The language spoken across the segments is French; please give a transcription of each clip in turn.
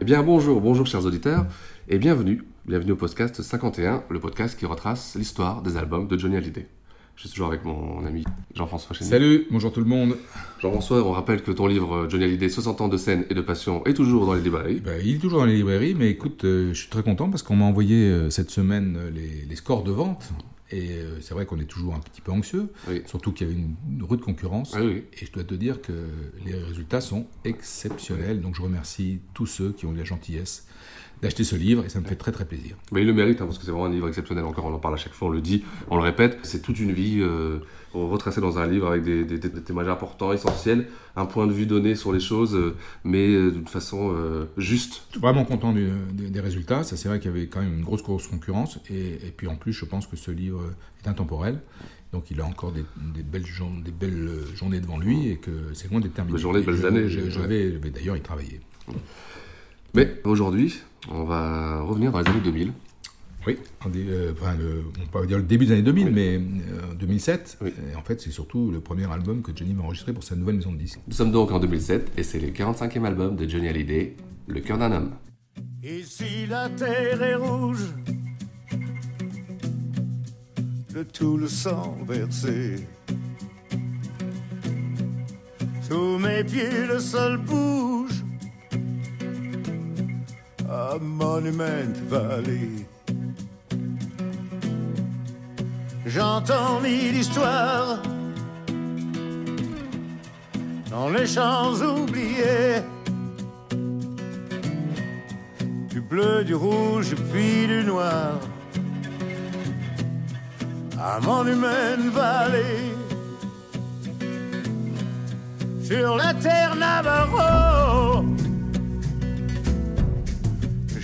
Eh bien bonjour, bonjour chers auditeurs, et bienvenue, bienvenue au podcast 51, le podcast qui retrace l'histoire des albums de Johnny Hallyday. Je suis toujours avec mon ami Jean-François Chénier. Salut, bonjour tout le monde. Jean-François, on rappelle que ton livre euh, Johnny Hallyday, 60 ans de scène et de passion, est toujours dans les librairies. Bah, il est toujours dans les librairies, mais écoute, euh, je suis très content parce qu'on m'a envoyé euh, cette semaine les, les scores de vente. Et euh, c'est vrai qu'on est toujours un petit peu anxieux, Oui. surtout qu'il y avait une, une rude concurrence. Ah oui. Et je dois te dire que les résultats sont exceptionnels. Donc je remercie tous ceux qui ont eu la gentillesse d'acheter ce livre et ça me fait très très plaisir. Mais il le mérite, hein, parce que c'est vraiment un livre exceptionnel. Encore, on en parle à chaque fois, on le dit, on le répète. C'est toute une vie euh, retracée dans un livre avec des, des- des témoignages importants, essentiels, un point de vue donné sur les choses, euh, mais euh, d'une façon juste. Je suis vraiment content du- des, des résultats. Ça, c'est vrai qu'il y avait quand même une grosse, grosse concurrence. Et, et puis en plus, je pense que ce livre est intemporel. Donc il a encore des, des belles, jour- des belles journées devant lui et que c'est loin d'être terminé. Belles journées, belles Je- années. Je, je vais, je vais d'ailleurs y travailler. Mais aujourd'hui, on va revenir dans les années 2000. Oui, dé- euh, enfin, le- on peut pas dire le début des années 2000, Oui. mais euh, 2007. Oui. Et en fait, c'est surtout le premier album que Johnny va enregistrer pour sa nouvelle maison de disques. Nous sommes donc en 2007 et c'est le 45e album de Johnny Hallyday, Le cœur d'un homme. Ici la terre est rouge de tout le sang versé. Sous mes pieds le sol bouge à Monument Valley. J'entends mille histoires dans les champs oubliés. du bleu, du rouge puis du noir. À Monument Valley, sur la terre Navarro,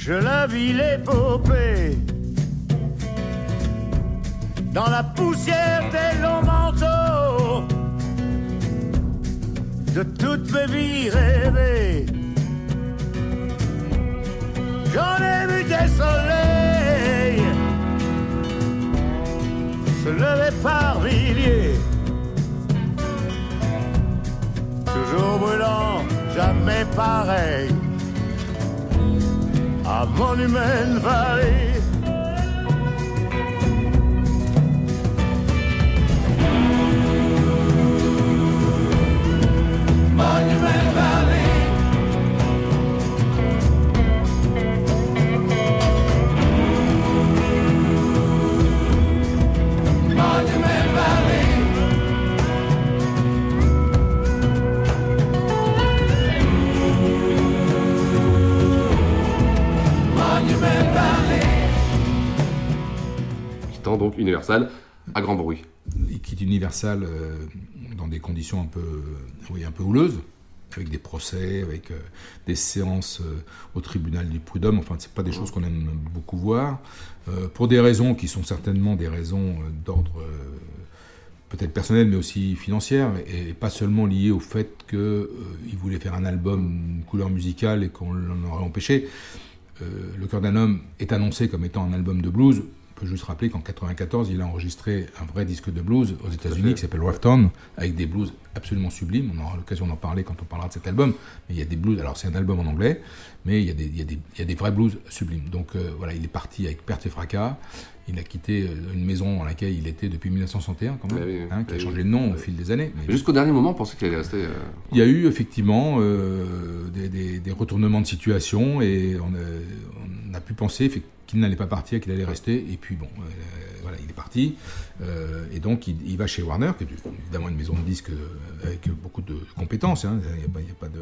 je la vis l'épopée. Dans la poussière des longs manteaux, de toutes mes vies rêvées. J'en ai vu des soleils se lever par milliers. Toujours brûlant, jamais pareil. À Monument Valley. Monument Valley. Quittant donc Universal à grand bruit. Il quitte Universal euh, dans des conditions un peu, oui, un peu houleuses, avec des procès, avec euh, des séances euh, au tribunal du prud'homme. Enfin, c'est pas des choses qu'on aime beaucoup voir, pour des raisons qui sont certainement des raisons d'ordre peut-être personnel, mais aussi financière, et pas seulement liées au fait qu'il voulait faire un album, une couleur musicale, et qu'on l'en aurait empêché. Le cœur d'un homme est annoncé comme étant un album de blues. On peut juste rappeler qu'en 94, il a enregistré un vrai disque de blues aux États-Unis qui s'appelle Rafton, avec des blues absolument sublimes. On aura l'occasion d'en parler quand on parlera de cet album. Mais il y a des blues. Alors c'est un album en anglais, mais il y a des, il y a des, il y a des vrais blues sublimes. Donc euh, voilà, il est parti avec perte et fracas. Il a quitté euh, une maison dans laquelle il était depuis 1961, quand même, Bah oui, hein, qui a bah changé de nom au fil des années. Jusqu'au dernier moment, on pensait qu'il allait rester. euh, il y a eu effectivement euh, des, des- des retournements de situation et on a, on a pu penser qu'il n'allait pas partir, qu'il allait rester. Et puis bon, euh, voilà, il est parti. Et donc il, il va chez Warner, qui est évidemment une maison de disques avec beaucoup de compétences. hein. Il n'y a pas, a de,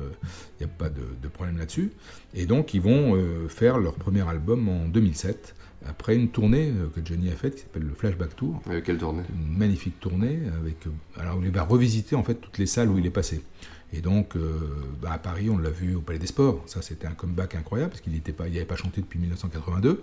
il y a pas de, de problème là-dessus. Et donc ils vont faire leur premier album en 2007. Après une tournée euh, que Johnny a faite qui s'appelle le Flashback Tour, Avec quelle tournée? Une magnifique tournée avec euh, alors il va revisiter en fait toutes les salles où il est passé. Et donc euh, bah, à Paris, on l'a vu au Palais des Sports. Ça, c'était un comeback incroyable parce qu'il n'était pas, il n'avait pas chanté depuis 1982.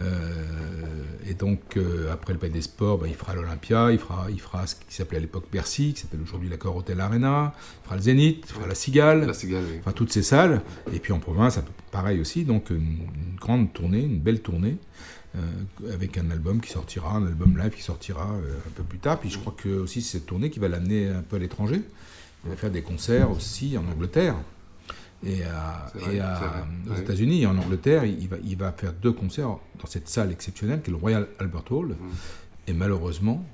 Euh, et donc euh, après le Palais des Sports, bah, il fera l'Olympia, il fera, il fera ce qui s'appelait à l'époque Bercy, qui s'appelle aujourd'hui l'Accor Hotel Arena, il fera le Zénith, il fera la Cigale, La Cigale, oui. enfin toutes ces salles. Et puis en province, pareil aussi. Donc une, une grande tournée, une belle tournée. euh, avec un album qui sortira, un album live qui sortira euh, un peu plus tard. Puis je crois que aussi c'est cette tournée qui va l'amener un peu à l'étranger. Il va faire des concerts aussi en Angleterre et, à- vrai, et à- vrai, aux. États-Unis et en Angleterre. Il va, il va faire deux concerts dans cette salle exceptionnelle qui est le Royal Albert Hall. Mm. Et malheureusement,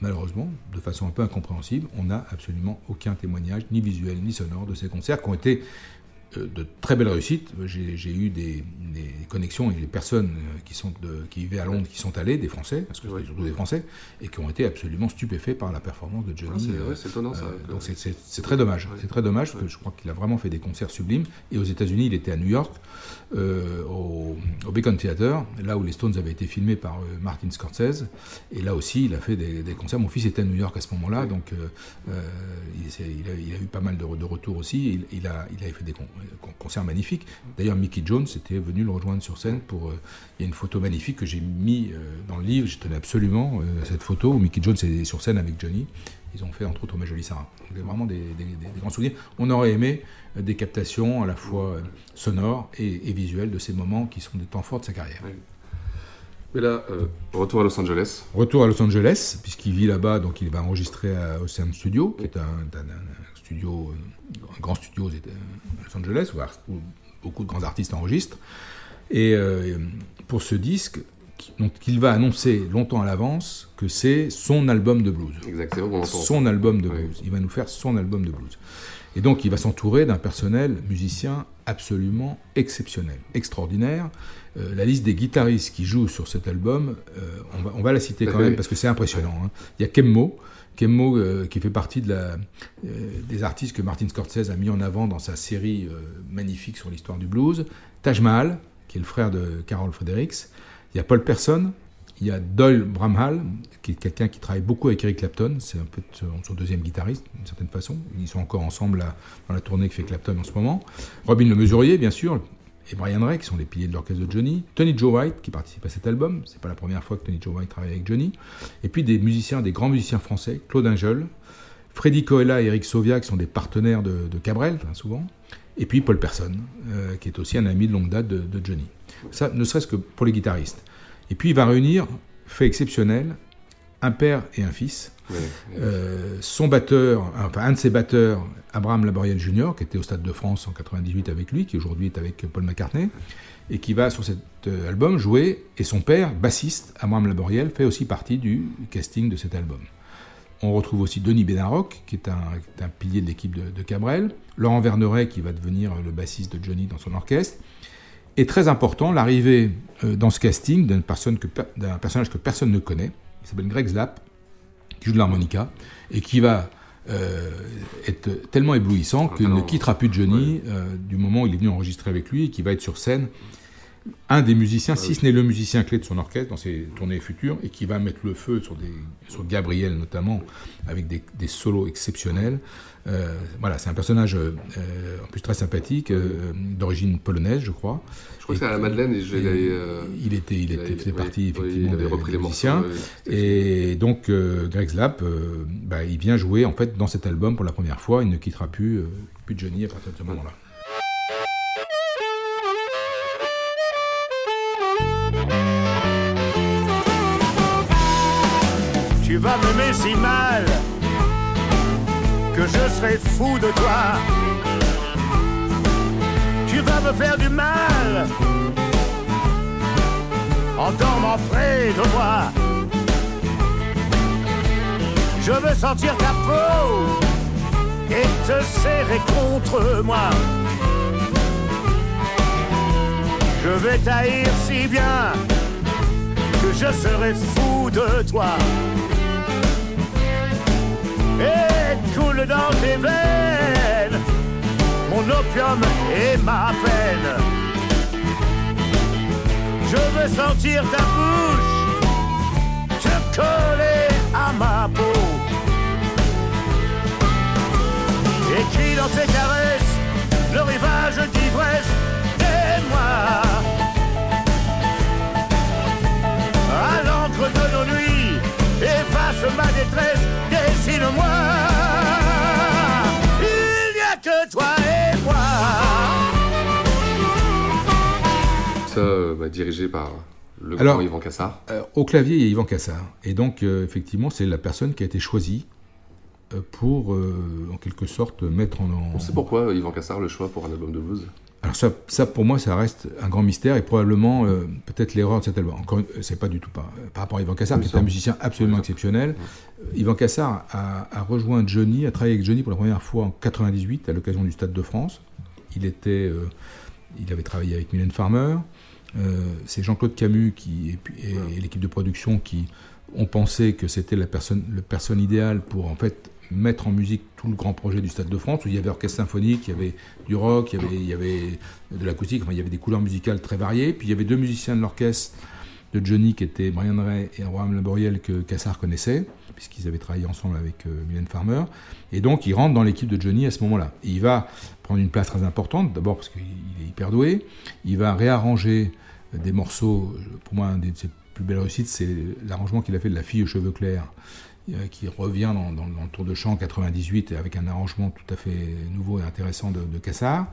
malheureusement, de façon un peu incompréhensible, on n'a absolument aucun témoignage, ni visuel ni sonore, de ces concerts qui ont été euh, de très belles réussites. J'ai eu des, des connexions avec des personnes euh, qui, sont de- qui vivaient à Londres, qui sont allées, des Français, parce que c'était surtout des Français, et qui ont été absolument stupéfaits par la performance de Ah, Johnny. c'est euh, c'est étonnant ça. euh, donc c'est- très dommage. C'est très dommage parce que je crois qu'il a vraiment fait des concerts sublimes. Et aux États-Unis, il était à New York, euh, au, au Beacon Theater, là où les Stones avaient été filmés par euh, Martin Scorsese. Et là aussi, il a fait des, des concerts. Mon fils était à New York à ce moment-là, donc euh, euh, il, a, il a eu pas mal de, re- de retours aussi. Il, il a, il avait fait des con- con- concerts magnifiques. D'ailleurs, Mickey Jones était venu le rejoindre sur scène pour. euh, il y a une photo magnifique que j'ai mis euh, dans le livre. Je tenais absolument euh, cette photo où Mickey Jones est sur scène avec Johnny. Ils ont fait entre autres hommage à Sarah. Donc, vraiment des, des- des- des grands souvenirs. On aurait aimé des captations à la fois sonores et, et visuelles de ces moments qui sont des temps forts de sa carrière. Mais là, euh, retour à Los Angeles. Retour à Los Angeles, puisqu'il vit là-bas, donc il va enregistrer à Ocean Studio, qui est un, un- un studio, euh, un grand studio à Los Angeles, où, beaucoup de grands artistes enregistrent. Et euh, pour ce disque, qui- donc, il va annoncer longtemps à l'avance que c'est son album de blues. Exactement. Son album de blues. Il va nous faire son album de blues. Et donc, il va s'entourer d'un personnel musicien absolument exceptionnel, extraordinaire. Euh, la liste des guitaristes qui jouent sur cet album, euh, on, va, on va la citer quand Oui. même parce que c'est impressionnant. hein. Il y a Kemmo, Kemmo euh, qui fait partie euh, des artistes que Martin Scorsese a mis en avant dans sa série euh, magnifique sur l'histoire du blues. Taj Mahal, qui est le frère de Carol Fredericks. Il y a Paul Person, il y a Doyle Bramhall, qui est quelqu'un qui travaille beaucoup avec Eric Clapton. C'est un peu son, deuxième guitariste, d'une certaine façon. Ils sont encore ensemble dans la tournée que fait Clapton en ce moment. Robin Le Mesurier, bien sûr, et Brian Ray, qui sont les piliers de l'orchestre de Johnny. Tony Joe White, qui participe à cet album. C'est pas la première fois que Tony Joe White travaille avec Johnny. Et puis des musiciens, des grands musiciens français, Claude Ingel, Freddy Coella et Eric Sauvia, qui sont des partenaires de, Cabrel, enfin, souvent. Et puis Paul Person, euh, qui est aussi un ami de longue date de, de Johnny. Ça, ne serait-ce que pour les guitaristes. Et puis il va réunir, fait exceptionnel, un père et un fils. Euh, son batteur, enfin un de ses batteurs, Abraham Laboriel Jr., qui était au Stade de France en 98 avec lui, qui aujourd'hui est avec Paul McCartney, et qui va sur cet euh, album jouer, et son père, bassiste, Abraham Laboriel, fait aussi partie du casting de cet album. On retrouve aussi Denis Bénaroc, qui est un, qui est un pilier de l'équipe de, de Cabrel, Laurent Verneret, qui va devenir le bassiste de Johnny dans son orchestre, et très important, l'arrivée euh, dans ce casting d'un personnage que personne ne connaît, qui s'appelle Greg Slapp, qui joue de l'harmonica, et qui va euh, être tellement éblouissant qu'il ne quittera plus Johnny euh, du moment où il est venu enregistrer avec lui, et qui va être sur scène un des musiciens, si ce n'est le musicien clé de son orchestre dans ses tournées futures, et qui va mettre le feu sur, des, sur Gabriel notamment, avec des, des solos exceptionnels. Euh, voilà, c'est un personnage euh, euh, en plus très sympathique, euh, d'origine polonaise, je crois. Je crois Et que c'est à la Madeleine. Et je, et il, était, il était, faisait partie oui, effectivement il des, repris des les musiciens. et donc Greg Slapp, euh, bah, il vient jouer en fait dans cet album pour la première fois. Il ne quittera plus, plus Johnny à partir de ce moment-là. Tu vas m'aimer si mal que je serai fou de toi. Tu vas me faire du mal en dormant près de moi. Je veux sentir ta peau et te serrer contre moi. Je vais t'haïr si bien que je serai fou de toi. Et coule dans tes veines mon opium et ma peine. Je veux sentir ta bouche te coller à ma peau. Écrit dans tes caresses le rivage d'ivresse des moi. À l'encre de nos nuits, efface ma détresse, Il n'y a que toi et moi. Ça, euh, bah, dirigé par le Alors, grand Yvan Cassard. Euh, au clavier, il y a Yvan Cassard. Et donc, euh, effectivement, c'est la personne qui a été choisie pour, euh, en quelque sorte, mettre en... en- On sait pourquoi Yvan Cassard le choix pour un album de blues Alors ça, ça, pour moi, ça reste un grand mystère et probablement euh, peut-être l'erreur de cet album. Encore, c'est pas du tout par rapport à Yvan Cassard, Oui, qui est un musicien absolument exceptionnel. Euh, Yvan Cassard a, a rejoint Johnny, a travaillé avec Johnny pour la première fois en 98 à l'occasion du Stade de France. Il était, euh, il avait travaillé avec Mylène Farmer. Euh, c'est Jean-Claude Camus qui et, puis- et- et l'équipe de production qui ont pensé que c'était la personne, le personne idéale pour en fait mettre en musique tout le grand projet du Stade de France où il y avait orchestre symphonique, il y avait du rock, il y avait, de l'acoustique, enfin, il y avait des couleurs musicales très variées. Puis il y avait deux musiciens de l'orchestre de Johnny qui étaient Brian Ray et Abraham Laboriel que Cassard connaissait, puisqu'ils avaient travaillé ensemble avec euh, Mylène Farmer. Et donc il rentre dans l'équipe de Johnny à ce moment-là. Et il va prendre une place très importante, d'abord parce qu'il est hyper doué. Il va réarranger euh, des morceaux, pour moi un des- de ses plus belles réussites, c'est l'arrangement qu'il a fait de La fille aux cheveux clairs, qui revient dans, le tour de chant 98 et avec un arrangement tout à fait nouveau et intéressant de, de Cassard.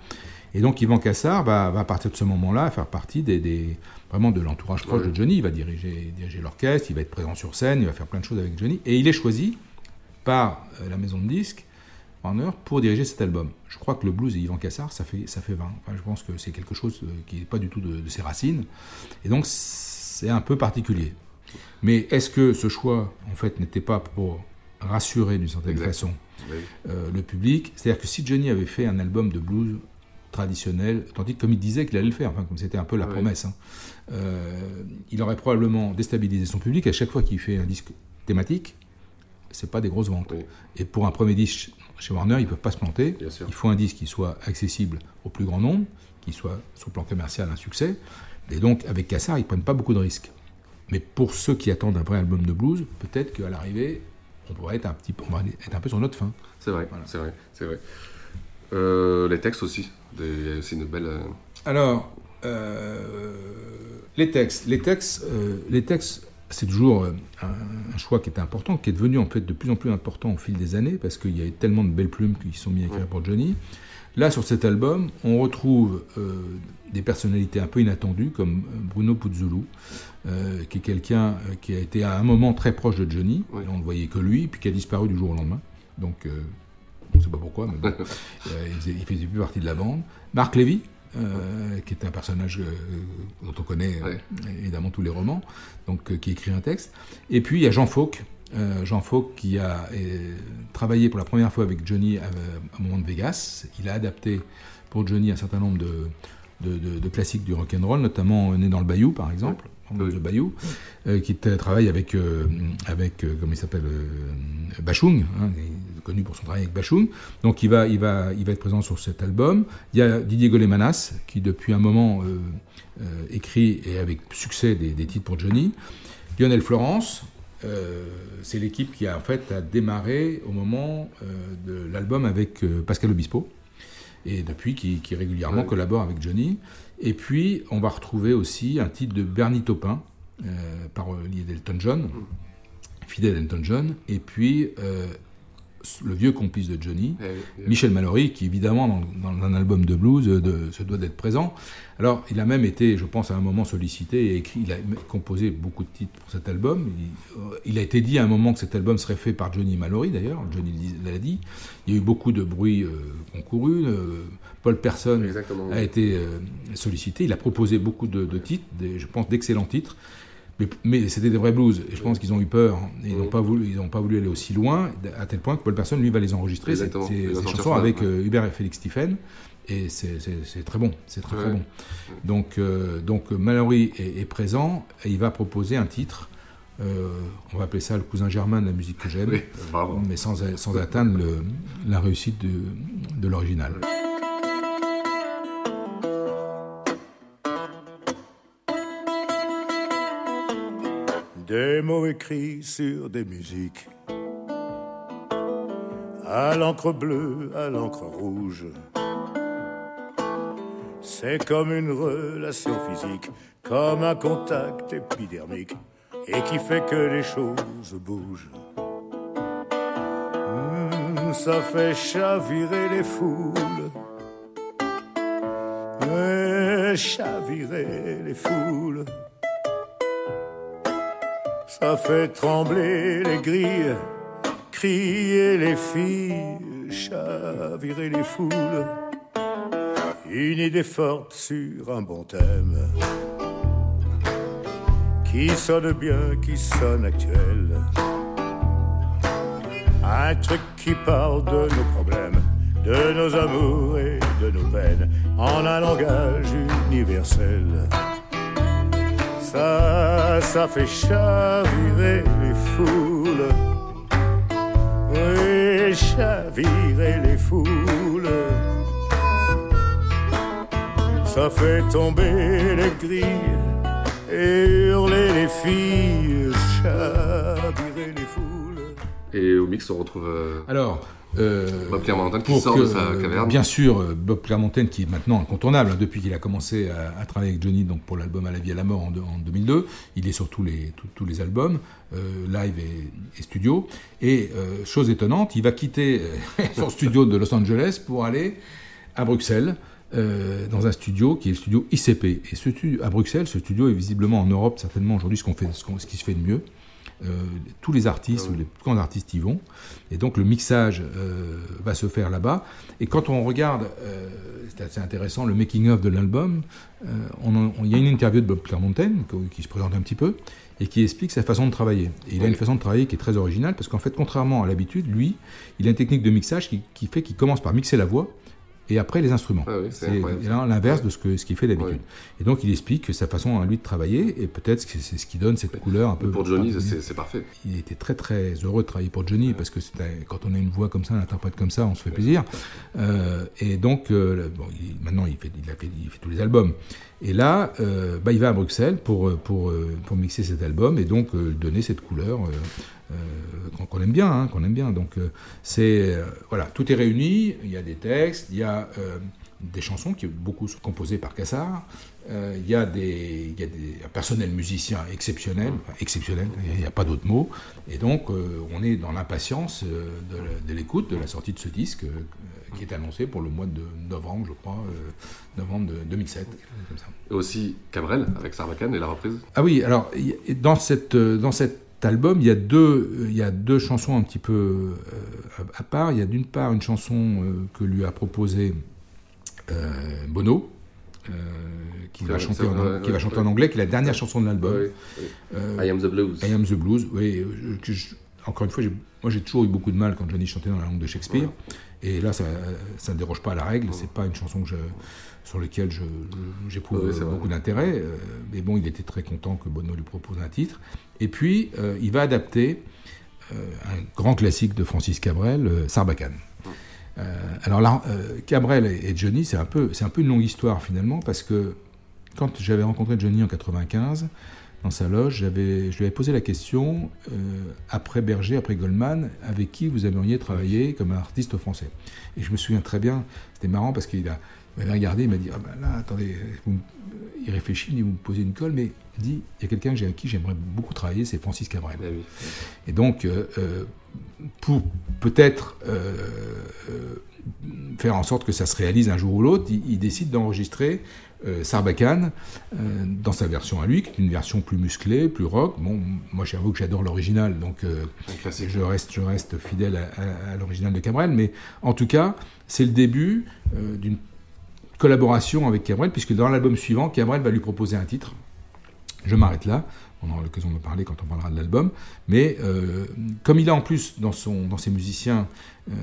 Et donc Yvan Cassard va, à partir de ce moment-là faire partie des, vraiment de l'entourage proche de Johnny. Il va diriger, l'orchestre, il va être présent sur scène, il va faire plein de choses avec Johnny. Et il est choisi par euh, la maison de disques Warner pour diriger cet album. Je crois que le blues et Yvan Cassard, ça fait, ça fait 20. Enfin, je pense que c'est quelque chose euh, qui n'est pas du tout de ses racines. Et donc c'est un peu particulier. Mais est-ce que ce choix, en fait, n'était pas pour rassurer d'une certaine Exact. façon Oui. euh, le public? C'est-à-dire que si Johnny avait fait un album de blues traditionnel, tandis que comme il disait qu'il allait le faire, enfin comme c'était un peu la Oui. promesse, hein, euh, il aurait probablement déstabilisé son public à chaque fois qu'il fait un disque thématique. C'est pas des grosses ventes. Et pour un premier disque chez Warner, ils peuvent pas se planter. Il faut un disque qui soit accessible au plus grand nombre, qui soit sur le plan commercial un succès. Et donc avec Cassard, ils prennent pas beaucoup de risques. Mais pour ceux qui attendent un vrai album de blues, peut-être qu'à l'arrivée, on pourrait être un petit, peu- on va être un peu sur notre fin. C'est vrai, c'est vrai, c'est vrai. Euh, les textes aussi. Il y a aussi une belle. euh, Alors, euh, les textes, les textes, euh, les textes, c'est toujours un, un choix qui est important, qui est devenu en fait de plus en plus important au fil des années, parce qu'il y a eu tellement de belles plumes qui sont mises à écrire pour Johnny. Là, sur cet album, on retrouve euh, des personnalités un peu inattendues, comme euh, Bruno Puzzolo, euh, qui est quelqu'un qui a été à un moment très proche de Johnny, on ne voyait que lui, puis qui a disparu du jour au lendemain. Donc, euh, on ne sait pas pourquoi, mais bon, il, faisait, il faisait plus partie de la bande. Marc Lévy, euh, qui est un personnage dont on connaît évidemment tous les romans, donc qui écrit un texte. Et puis il y a Jean Fauque, euh, Jean Fauque qui a euh, travaillé pour la première fois avec Johnny à, à un moment de Vegas. Il a adapté pour Johnny un certain nombre de, de, de- de classiques du rock'n'roll, notamment Né dans le Bayou par exemple, The Bayou, euh, qui travaille avec, euh, avec euh, comment il s'appelle, euh, Bachung, hein, connu pour son travail avec Bachung. Donc il va, il, va, il va être présent sur cet album. Il y a Didier Golémanas, qui depuis un moment euh, euh, écrit et avec succès des, des titres pour Johnny. Lionel Florence, euh, c'est l'équipe qui a en fait a démarré au moment euh, de l'album avec euh, Pascal Obispo et depuis qui, qui régulièrement collabore avec Johnny. Et puis on va retrouver aussi un titre de Bernie Taupin par lié d'Elton John, fidèle Elton John, et puis le vieux complice de Johnny, Michel Mallory, qui évidemment dans, dans un album de blues de, se doit d'être présent. Alors il a même été, je pense, à un moment sollicité et écrit, il a composé beaucoup de titres pour cet album. Il, a été dit à un moment que cet album serait fait par Johnny Mallory d'ailleurs, Johnny l'a dit. Il y a eu beaucoup de bruit euh, concouru. Euh, Paul Person a été euh, sollicité. Il a proposé beaucoup de, titres, je pense d'excellents titres. Mais, c'était des vrais blues. Et je pense qu'ils ont eu peur. Ils n'ont pas, voulu, pas voulu aller aussi loin, à tel point que Paul Person, lui, va les enregistrer, ces, chansons, avec euh, Hubert et Félix Stephen. Et c'est très bon. C'est très, très bon. Donc, euh, donc Mallory est, présent et il va proposer un titre. Euh, on va appeler ça le cousin germain de la musique que j'aime, mais sans, sans atteindre la réussite de, de l'original. Des mots écrits sur des musiques, à l'encre bleue, à l'encre rouge. C'est comme une relation physique, comme un contact épidermique, et qui fait que les choses bougent. Hmm, ça fait chavirer les foules, chavirer les foules. Ça fait trembler les grilles, crier les filles, chavirer les foules. Une idée forte sur un bon thème qui sonne bien, qui sonne actuel. Un truc qui parle de nos problèmes, de nos amours et de nos peines en un langage universel. Ça, ça fait chavirer les foules. Oui, chavirer les foules. Ça fait tomber les grilles et hurler les filles, chavirer les foules. Et au mix, on retrouve. Euh, Alors. Euh, Bob Clermontaine qui sort de sa caverne. Bien sûr, euh, Bob Clermontaine qui est maintenant incontournable hein, depuis qu'il a commencé à, travailler avec Johnny donc pour l'album À la vie à la mort en, 2002. Il est sur tous les, tous, les albums, euh, live et, studio. Et chose étonnante, il va quitter son studio de Los Angeles pour aller à Bruxelles. dans un studio qui est le studio ICP. Et ce à Bruxelles, ce studio est visiblement en Europe certainement aujourd'hui ce, qu'on fait, ce qui se fait de mieux. Euh, tous les artistes ah ou les plus grands artistes y vont. Et donc le mixage euh, va se faire là-bas. Et quand on regarde, euh, c'est assez intéressant, le making-of de l'album, il y a une interview de Bob Clermontaine qui se présente un petit peu et qui explique sa façon de travailler. Et il a une façon de travailler qui est très originale parce qu'en fait, contrairement à l'habitude, lui, il a une technique de mixage qui, qui fait qu'il commence par mixer la voix et après les instruments. Ah c'est l'inverse de ce qu'il ce qu'il fait d'habitude. Et donc il explique que sa façon à lui de travailler, et peut-être que c'est ce qui donne cette couleur un peu. Pour Johnny, c'est parfait. Il était très très heureux de travailler pour Johnny, parce que quand on a une voix comme ça, un interprète comme ça, on se fait plaisir. Euh, et donc, euh, bon, maintenant il fait, il, a fait, il fait tous les albums. Et là, euh, bah, il va à Bruxelles pour, pour, pour mixer cet album et donc donner cette couleur euh, qu'on aime bien, hein, qu'on aime bien. Donc euh, c'est euh, voilà, tout est réuni. Il y a des textes, il y a des chansons qui beaucoup sont composées par Cassard. il, y a des, il y a des, un personnel musicien exceptionnel, exceptionnel, il n'y a pas d'autre mot. Et donc, on est dans l'impatience de, l'écoute de la sortie de ce disque qui est annoncé pour le mois de novembre, je crois, novembre de 2007. Et aussi Cabrel avec Sarbacane et la reprise Ah oui, alors dans cette, dans cette album, il y, a deux, il y a deux chansons un petit peu euh, à part. Il y a d'une part une chanson euh, que lui a proposée euh, Bono, qui, va chanter, en, qui va chanter en anglais, qui est la dernière chanson de l'album. I Am the Blues. I Am the Blues, oui. Encore une fois, moi j'ai toujours eu beaucoup de mal quand Johnny chantait dans la langue de Shakespeare. Et là, ça ne déroge pas à la règle. C'est pas une chanson que je, sur laquelle j'éprouve beaucoup d'intérêt. mais bon, il était très content que Bono lui propose un titre. Et puis, euh, il va adapter euh, un grand classique de Francis Cabrel, euh, Sarbacane. alors là, Cabrel et, Johnny, c'est un, peu, un peu une longue histoire finalement, parce que quand j'avais rencontré Johnny en 95, dans sa loge, je lui avais posé la question, après Berger, après Goldman, avec qui vous aimeriez travailler comme artiste français Et je me souviens très bien, c'était marrant parce qu'il m'avait regardé, il m'a dit Ah ben là, attendez, vous il réfléchit, il dit Vous me posez une colle, mais il dit Il y a quelqu'un avec qui j'aimerais beaucoup travailler, c'est Francis Cabrel. Oui. Et donc, euh, euh, pour peut-être euh, euh, faire en sorte que ça se réalise un jour ou l'autre, il, il décide d'enregistrer euh, Sarbacane euh, dans sa version à lui, qui est une version plus musclée, plus rock. Bon, moi j'avoue que j'adore l'original, donc euh, je reste, je reste fidèle à, à- à l'original de Cabrel, mais en tout cas, c'est le début euh, d'une collaboration avec Cabrel, puisque dans l'album suivant, Cabrel va lui proposer un titre. Je m'arrête là, on aura l'occasion de parler quand on parlera de l'album, mais euh, comme il a en plus dans, son, dans ses musiciens euh,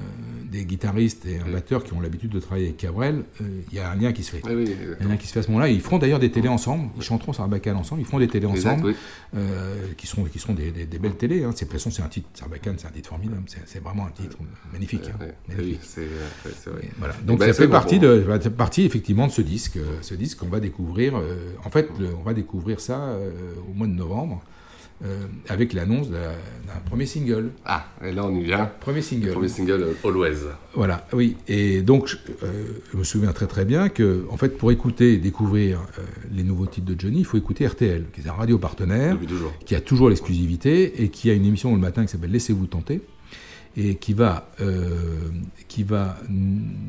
des guitaristes et un batteur qui ont l'habitude de travailler avec Cabrel, euh, il y a un lien qui se fait. Oui, Il y a un lien qui se fait à ce moment-là. Ils feront d'ailleurs des télés ensemble. Ils chanteront Sarbacane ensemble. Ils feront des télés Exact, ensemble, oui. euh, qui seront, qui seront des, des- des belles télés. Hein. C'est, de toute façon, c'est un titre. Sarbacane, c'est un titre formidable. C'est, vraiment un titre magnifique. hein. Oui, c'est vrai. Voilà. Donc ben, ça fait bon partie, de, partie effectivement de ce disque. Ce disque qu'on va découvrir. en fait, le- on va découvrir ça au mois de novembre euh, avec l'annonce d'un, premier single. Ah, et là on y vient. Premier single. Le premier single, euh, Always. Voilà, oui. Et donc, je, euh, je me souviens très très bien que, en fait, pour écouter et découvrir euh, les nouveaux titres de Johnny, il faut écouter RTL, qui est un radio partenaire, qui a toujours l'exclusivité et qui a une émission le matin qui s'appelle Laissez-vous tenter et qui va, euh, qui va,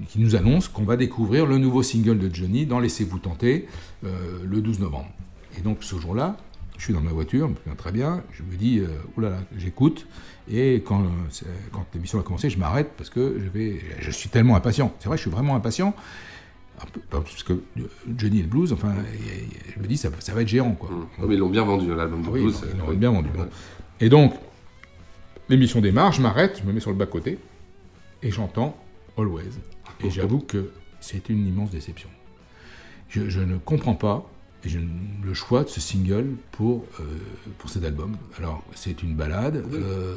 qui nous annonce qu'on va découvrir le nouveau single de Johnny dans Laissez-vous tenter euh, le 12 novembre. Et donc ce jour-là, je suis dans ma voiture, je me souviens très bien, je me dis, euh, oulala, j'écoute, et quand, euh, quand l'émission va commencer, je m'arrête parce que je, vais, je suis tellement impatient. C'est vrai, je suis vraiment impatient, parce que euh, Johnny et le blues, enfin, je me dis, ça, ça va être géant, quoi. Oh, mais ils l'ont bien vendu, l'album de Ah oui, blues. ils l'ont bien vendu. bon. ouais. Et donc, l'émission démarre, je m'arrête, je me mets sur le bas-côté, et j'entends Always. Et j'avoue que c'est une immense déception. Je, je ne comprends pas et je- le choix de ce single pour, euh, pour cet album. Alors, c'est une balade euh,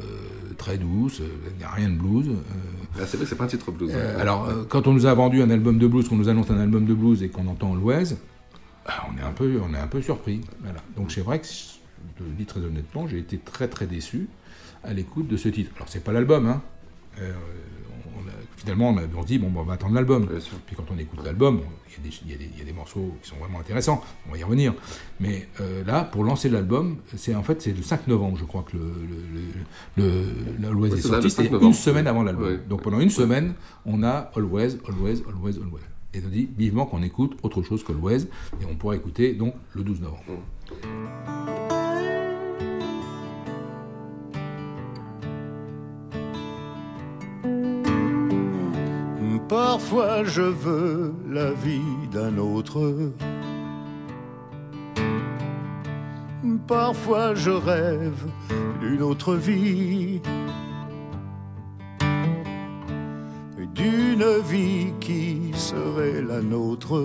très douce, euh, il n'y a rien de blues. euh, Ah, c'est vrai que c'est pas un titre blues. euh, ouais. alors, euh, quand on nous a vendu un album de blues, qu'on nous annonce un album de blues et qu'on entend Always, ah, on est un peu, on est un peu surpris. Voilà. Donc c'est vrai que, je le dis très honnêtement, j'ai été très très déçu à l'écoute de ce titre. Alors c'est pas l'album, hein. Euh, on a- finalement on, a, on se dit bon, bah, on va attendre l'album. Puis quand on écoute l'album, il y, a des- y y a morceaux qui sont vraiment intéressants. On va y revenir. Mais euh, là, pour lancer l'album, c'est en fait c'est le 5 novembre, je crois que le, le, le, le- l'Always Ouais, est c'est ça, le sorti. 5 C'était une semaine avant l'album. Ouais. Donc pendant une semaine, on a Always, Always, Always, Always. Et on dit vivement qu'on écoute autre chose qu'Always. Et on pourra écouter donc le 12 novembre. Parfois je veux la vie d'un autre. Parfois je rêve d'une autre vie. D'une vie qui serait la nôtre.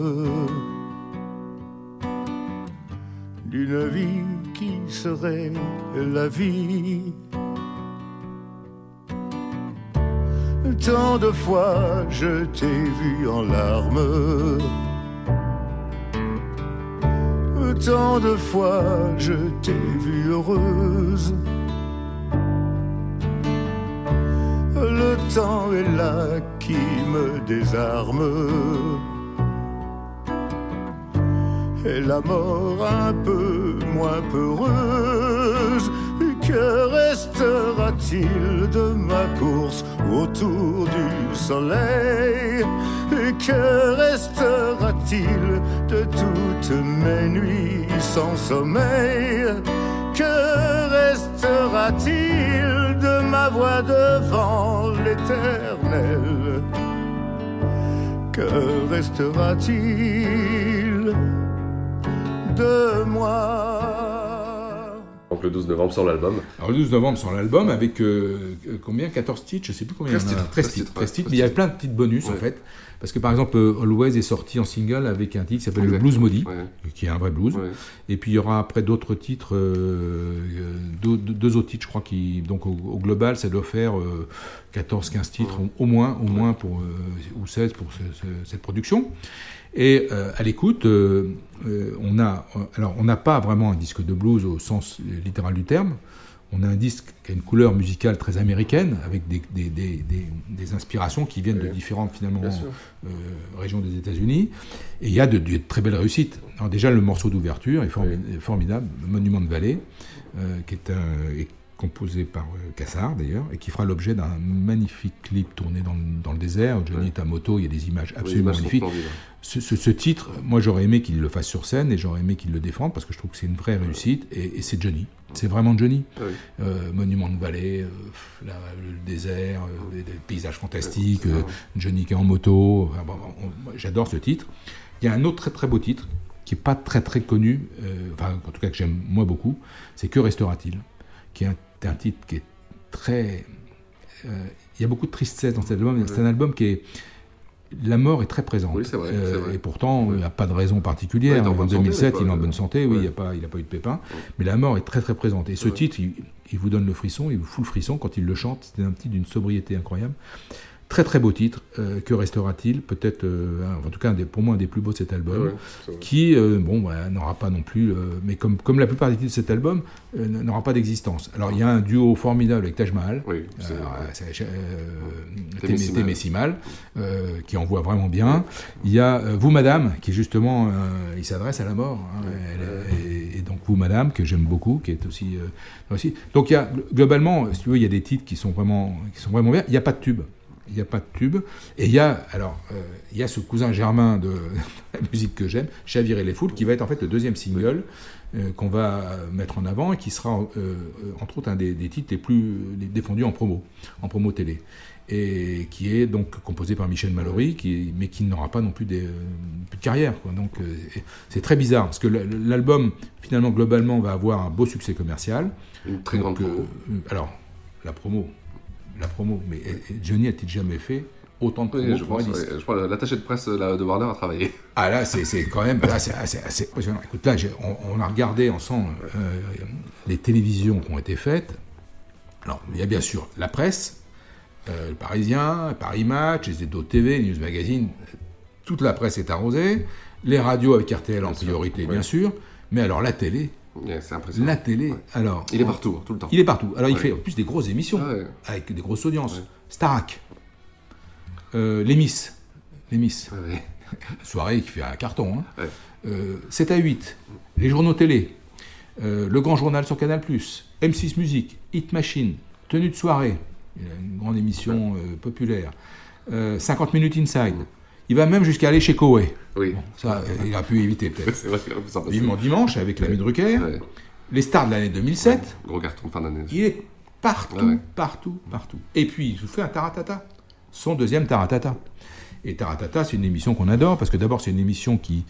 D'une vie qui serait la vie. Tant de fois je t'ai vu en larmes. Tant de fois je t'ai vue heureuse. Le temps est là qui me désarme. Et la mort un peu moins peureuse. Que restera-t-il de ma course autour du soleil Que restera-t-il de toutes mes nuits sans sommeil Que restera-t-il de ma voix devant l'éternel Que restera-t-il de moi Donc le 12 novembre sur l'album. Alors le 12 novembre sur l'album avec euh, euh, combien? 14 titres, je sais plus combien 13 il y en a. titres, 13 13 titres, titres, 13 titres, ouais, mais il y a plein de petites bonus en fait. Parce que par exemple, euh, Always est sorti en single avec un titre qui s'appelle le. Blues Maudit, Ouais. qui est un vrai blues. Ouais. Et puis il y aura après d'autres titres, euh, deux, autres titres, je crois, qui donc au, au global, ça doit faire 14-15 titres au, au moins, au moins pour euh, ou 16 pour ce- ce- cette production. Et euh, à l'écoute, euh, euh, on a alors on n'a pas vraiment un disque de blues au sens littéral du terme. on a un disque qui a une couleur musicale très américaine, avec des, des, des, des inspirations qui viennent de différentes finalement régions des États-Unis. Et il y a de, de, très belles réussites. Alors déjà, le morceau d'ouverture est formidable, Monument de Vallée, qui est un, composé par euh, Cassard d'ailleurs, et qui fera l'objet d'un magnifique clip tourné dans, dans le désert. Johnny est à moto, il y a des images absolument magnifiques. Ce, ce, titre, moi j'aurais aimé qu'il le fasse sur scène et j'aurais aimé qu'il le défende parce que je trouve que c'est une vraie réussite et, et c'est Johnny. C'est vraiment Johnny. Euh, Monument de vallée, euh, la, le désert, euh, des, des, paysages fantastiques, Johnny qui est en moto. Enfin, bon, J'adore ce titre. Il y a un autre très très beau titre qui n'est pas très très connu, enfin en tout cas que j'aime moi beaucoup, c'est Que restera-t-il? Qui est un un titre qui est très. Euh, il y a beaucoup de tristesse dans cet album. C'est un album qui est. La mort est très présente. Oui, vrai, euh, vrai. Et pourtant, il n'y a pas de raison particulière. Ouais, en 2007, santé, il est en bonne santé. Oui, il n'a pas, il a pas eu de pépin. Mais la mort est très très présente. Et ce titre, il, il, vous donne le frisson, il vous fout le frisson quand il le chante. C'est un titre d'une sobriété incroyable. Très très beau titre, euh, que restera-t-il? Peut-être, euh, en tout cas, un des, pour moi, un des plus beaux de cet album, ouais, qui, euh, bon, voilà, n'aura pas non plus, mais comme, comme la plupart des titres de cet album, n'aura pas d'existence. Alors, il y a un duo formidable avec Taj Mahal, oui, Témésimal, qui envoie vraiment bien. Il y a Vous, Madame, qui justement, il s'adresse à la mort, hein, elle, et, et, donc Vous, Madame, que j'aime beaucoup, qui est aussi, aussi. Donc, il y a, globalement, si tu veux, il y a des titres qui sont vraiment, qui sont vraiment bien. Il n'y a pas de tube il n'y a pas de tube. Et il y a, alors, euh, il y a ce cousin germain de, de la musique que j'aime, Chavirer les foules, qui va être en fait le deuxième single euh, qu'on va mettre en avant et qui sera, euh, entre autres, un des, des, titres les plus défendus en promo, en promo télé. Et qui est donc composé par Michel Mallory, qui, mais qui n'aura pas non plus, des, plus de carrière. Quoi. Donc c'est très bizarre, parce que l'album, finalement, globalement, va avoir un beau succès commercial. Une très donc, grande promo. alors, la promo, la promo. Mais Johnny a-t-il jamais fait autant de oui, je, pense, oui, je crois l'attaché de presse de Warner a travaillé. Ah là, c'est quand même là, c'est assez, impressionnant. Écoute, là, on, on, a regardé ensemble euh, les télévisions qui ont été faites. Alors, il y a bien sûr la presse, euh, le Parisien, Paris Match, les Edo TV, News Magazine, toute la presse est arrosée. Les radios avec RTL en priorité, bien sûr. Mais alors la télé, Yeah, la télé, ouais. alors. Il est partout, tout le temps. Il est partout. Alors, ouais. il fait en plus des grosses émissions, ouais. avec des grosses audiences. Starac, euh, Les Miss, Les Miss. Soirée qui fait un carton. Hein. Euh, 7 à 8, les journaux télé, euh, le grand journal sur Canal, M6 Musique, Hit Machine, Tenue de soirée, une grande émission euh, populaire, 50 minutes inside. Il va même jusqu'à aller chez Koei. Oui. Bon, ça, il a pu éviter peut-être. C'est vrai Vivement dimanche avec l'ami Drucker. Ouais. Les stars de l'année 2007. Ouais. Gros carton fin d'année. Il est partout, ouais. partout, partout. Et puis, il fait un Taratata. Son deuxième Taratata. Et Taratata, c'est une émission qu'on adore parce que d'abord, c'est une émission qui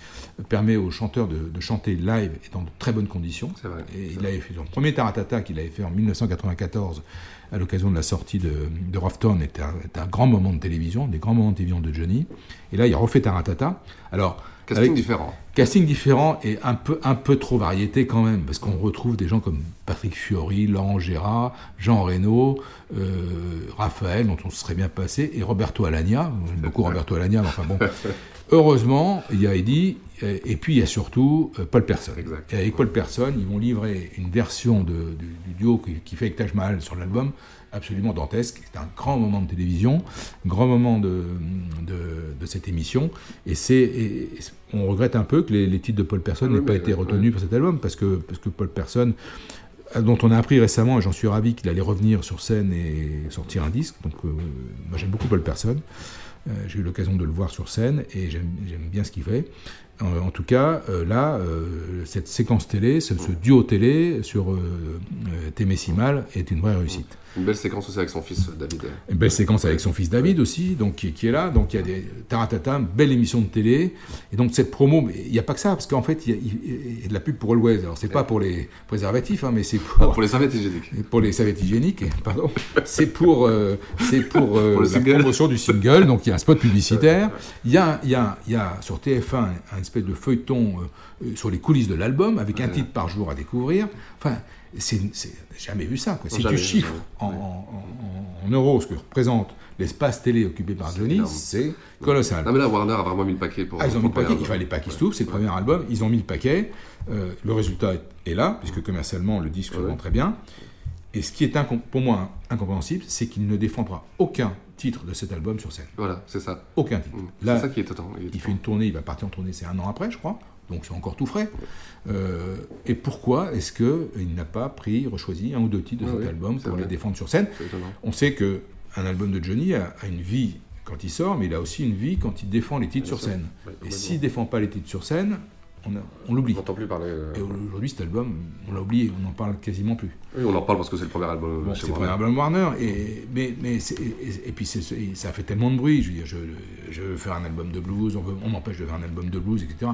permet aux chanteurs de, de, chanter live et dans de très bonnes conditions. Vrai, et il avait fait son premier Taratata qu'il avait fait en 1994 à l'occasion de la sortie de, de Rofton était un, un, grand moment de télévision, des grands moments de télévision de Johnny. Et là, il a refait Taratata. Alors, casting avec, différent. Casting différent et un peu, un peu trop variété quand même, parce qu'on retrouve des gens comme Patrick Fiori, Laurent Gérard, Jean Reno, euh, Raphaël, dont on se serait bien passé, et Roberto Alagna. J'aime beaucoup Roberto Alagna, mais enfin bon. Heureusement, il y a Eddie, et puis il y a surtout euh, Paul Persson. Exact. Et avec Paul Persson, ils vont livrer une version de, du duo qui, qui fait avec Taj Mahal sur l'album, absolument dantesque. C'est un grand moment de télévision, un grand moment de, de, de cette émission. Et, c'est, on regrette un peu que les, les titres de Paul Persson n'aient pas été retenus pour cet album, parce que, parce que Paul Persson, dont on a appris récemment, et j'en suis ravi, qu'il allait revenir sur scène et sortir un disque. Donc, euh, moi j'aime beaucoup Paul Persson. Euh, j'ai eu l'occasion de le voir sur scène et j'aime bien ce qu'il fait. En, en, tout cas, euh, là, euh, cette séquence télé, ce, ce, duo télé sur euh, Témésimal est une vraie réussite. Une belle séquence aussi avec son fils David. Une belle séquence avec son fils David aussi, donc qui, qui est là. Donc il y a des taratata, belle émission de télé. Et donc cette promo, il n'y a pas que ça, parce qu'en fait il y, a, il y, a, de la pub pour Always. Alors c'est pas pour les préservatifs, hein, mais c'est pour, ah, pour les serviettes hygiéniques. Pour les serviettes hygiéniques, pardon. c'est pour, euh, c'est pour, euh, pour la single. promotion du single. Donc il y a un spot publicitaire. Il y a, il y a, il y a sur TF1 un espèce de feuilleton euh, sur les coulisses de l'album avec un titre par jour à découvrir. Enfin c'est jamais vu ça. Quoi. Si jamais tu chiffres en, en, en, euros ce que représente l'espace télé occupé par Johnny, c'est colossal. Non, mais là, Warner a vraiment mis le paquet pour. Ah, ils ont mis le paquet, il fallait pas qu'ils se c'est le premier album, ils ont mis le paquet. Euh, le résultat est, là, puisque commercialement, le disque se vend très bien. Et ce qui est pour moi incompréhensible, c'est qu'il ne défendra aucun titre de cet album sur scène. Voilà, c'est ça. Aucun titre. Mmh. C'est ça qui est totalement. Il, fait une tournée, il va partir en tournée, c'est un an après, je crois. Donc c'est encore tout frais. Euh, et pourquoi est-ce qu'il n'a pas pris, rechoisi un ou deux titres de cet album pour les défendre sur scène? On sait que un album de Johnny a, une vie quand il sort, mais il a aussi une vie quand il défend les titres sur scène. et s'il ne défend pas les titres sur scène, on, l'oublie. On n'entend plus parler. Euh, et aujourd'hui, cet album, on l'a oublié, on n'en parle quasiment plus. Oui, on en parle parce que c'est le premier album. Bon, c'est le premier album Warner, et, mais, mais et, puis ça fait tellement de bruit. Je veux dire, je, veux faire un album de blues, on, m'empêche de faire un album de blues, etc.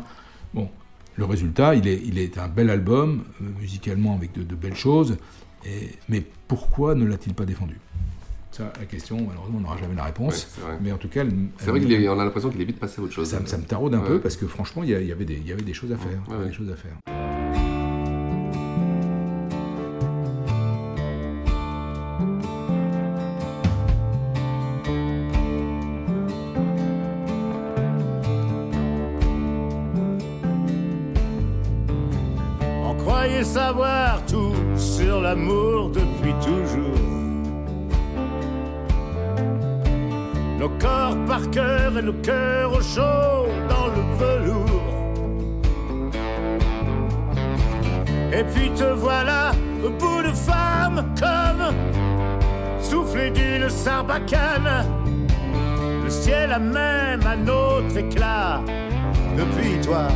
Bon, le résultat, il est, il est un bel album, euh, musicalement avec de, de belles choses, et, mais pourquoi ne l'a-t-il pas défendu? Ça, la question, malheureusement, on n'aura jamais la réponse. mais en tout cas, c'est vrai qu'on a l'impression qu'il est vite passé à autre chose. Ça, ça me taraude un peu parce que franchement, il y, avait des, il y avait des choses à faire. Des choses à faire. Cœur nos cœurs au chaud dans le velours. Et puis te voilà bout de femme comme soufflé d'une sarbacane. Le ciel a même un autre éclat depuis toi.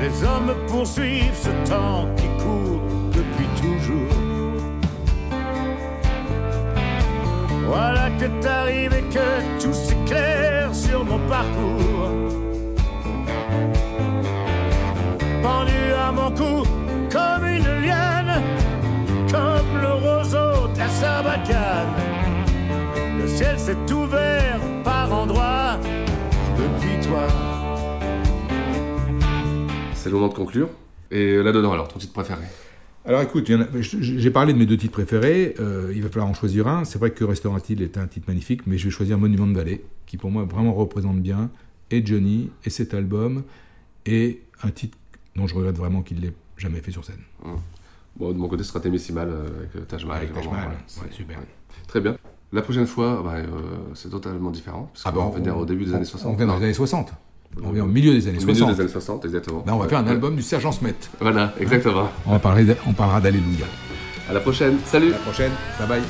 Les hommes poursuivent ce temps qui court depuis toujours. Voilà que t'arrives et que tout s'éclaire sur mon parcours. Pendu à mon cou comme une liane, comme le roseau de la sabacane. Le ciel s'est ouvert par endroits depuis toi. C'est le moment de conclure. Et là-dedans, alors, ton titre préféré? Alors écoute, j'ai parlé de mes deux titres préférés, euh, il va falloir en choisir un. C'est vrai que Restaurant-il est un titre magnifique, mais je vais choisir Monument de Vallée, qui pour moi vraiment représente bien et Johnny et cet album, et un titre dont je regrette vraiment qu'il ne l'ait jamais fait sur scène. Mmh. Bon, de mon côté, ce sera euh, avec euh, Taj Mahal. Avec Taj Mahal, ouais, super. Très bien. La prochaine fois, bah, c'est totalement différent, parce ah qu'on va venir au début des années 60. On vient dans les années 60. On est au milieu des années 60. Au milieu des années 60, exactement. Là, on va faire un album du Sergent Smet. Voilà, exactement. On, va parler on parlera d'Alléluia. À la prochaine. Salut. À la prochaine. Bye bye.